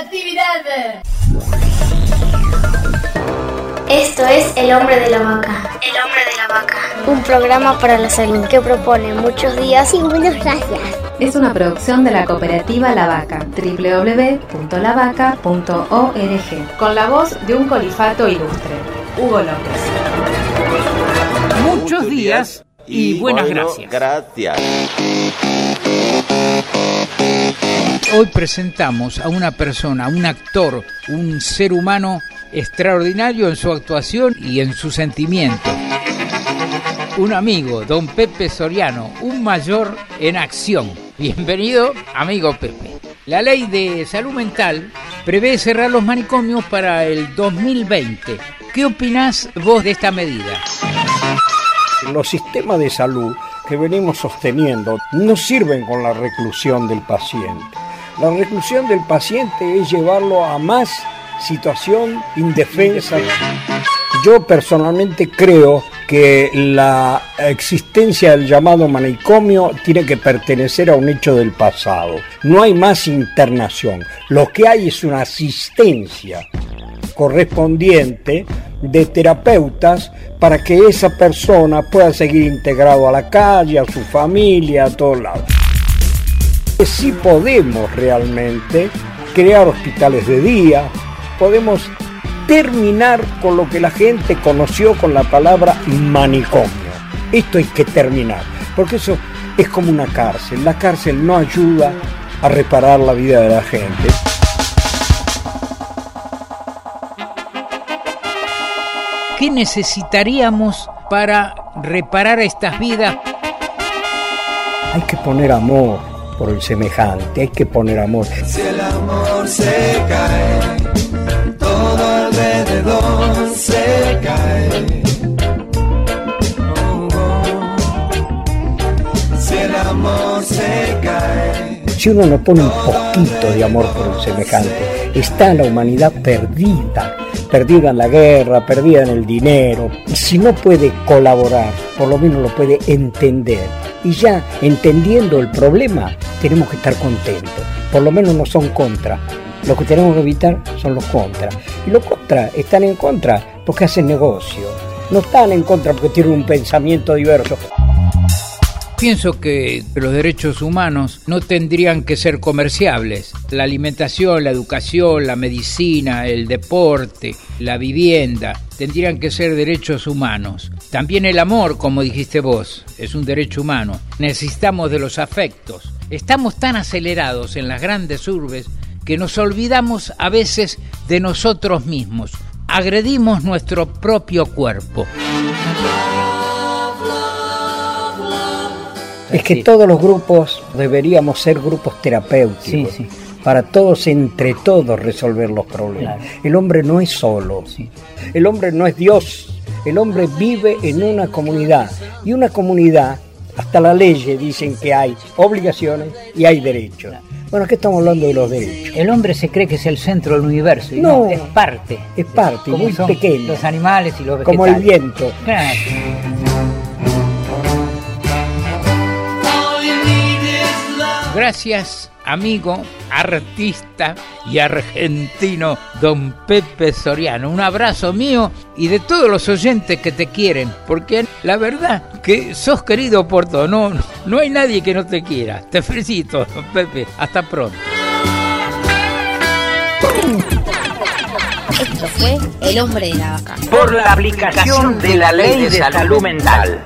actividad. Esto es El Hombre de la Vaca. El Hombre de la Vaca. Un programa para la salud que propone muchos días y buenas gracias. Es una producción de la cooperativa La Vaca, www.lavaca.org, con la voz de un colifato ilustre, Hugo López. Muchos días y buenas gracias. Gracias. Hoy presentamos a una persona, un actor, un ser humano extraordinario en su actuación y en su sentimiento. Un amigo, don Pepe Soriano, un mayor en acción. Bienvenido, amigo Pepe. La ley de salud mental prevé cerrar los manicomios para el 2020. ¿Qué opinás vos de esta medida? Los sistemas de salud que venimos sosteniendo no sirven con la reclusión del paciente. La reclusión del paciente es llevarlo a más situación indefensa. Yo personalmente creo que la existencia del llamado manicomio tiene que pertenecer a un hecho del pasado. No hay más internación. Lo que hay es una asistencia correspondiente de terapeutas para que esa persona pueda seguir integrado a la calle, a su familia, a todos lados. Si podemos realmente crear hospitales de día, podemos terminar con lo que la gente conoció con la palabra manicomio. Esto hay que terminar, porque eso es como una cárcel. La cárcel no ayuda a reparar la vida de la gente. ¿Qué necesitaríamos para reparar estas vidas? Hay que poner amor por el semejante, hay que poner amor. Si el amor se cae, todo alrededor se cae. Oh, oh. Si el amor se cae. Si uno no pone un poquito de amor por el semejante, está la humanidad perdida, perdida en la guerra, perdida en el dinero. Si no puede colaborar, por lo menos lo puede entender. Y ya entendiendo el problema, tenemos que estar contentos. Por lo menos no son contra. Lo que tenemos que evitar son los contra. Y los contra están en contra porque hacen negocio. No están en contra porque tienen un pensamiento diverso. Pienso que los derechos humanos no tendrían que ser comerciables. La alimentación, la educación, la medicina, el deporte, la vivienda, tendrían que ser derechos humanos. También el amor, como dijiste vos, es un derecho humano. Necesitamos de los afectos. Estamos tan acelerados en las grandes urbes que nos olvidamos a veces de nosotros mismos. Agredimos nuestro propio cuerpo. Es que todos los grupos deberíamos ser grupos terapéuticos. Sí, sí. Para todos, entre todos, resolver los problemas. Claro. El hombre no es solo. El hombre no es Dios. El hombre vive en una comunidad. Y una comunidad, hasta la ley dicen que hay obligaciones y hay derechos. Bueno, aquí estamos hablando de los derechos. El hombre se cree que es el centro del universo. y No. no, es parte. Es parte, muy pequeño. Los animales y los vegetales. Como el viento. Claro. Gracias, amigo, artista y argentino don Pepe Soriano. Un abrazo mío y de todos los oyentes que te quieren, porque la verdad que sos querido por todo. No, no hay nadie que no te quiera. Te felicito, don Pepe. Hasta pronto. Esto fue El Hombre de la Vaca. por la aplicación de la ley de salud mental.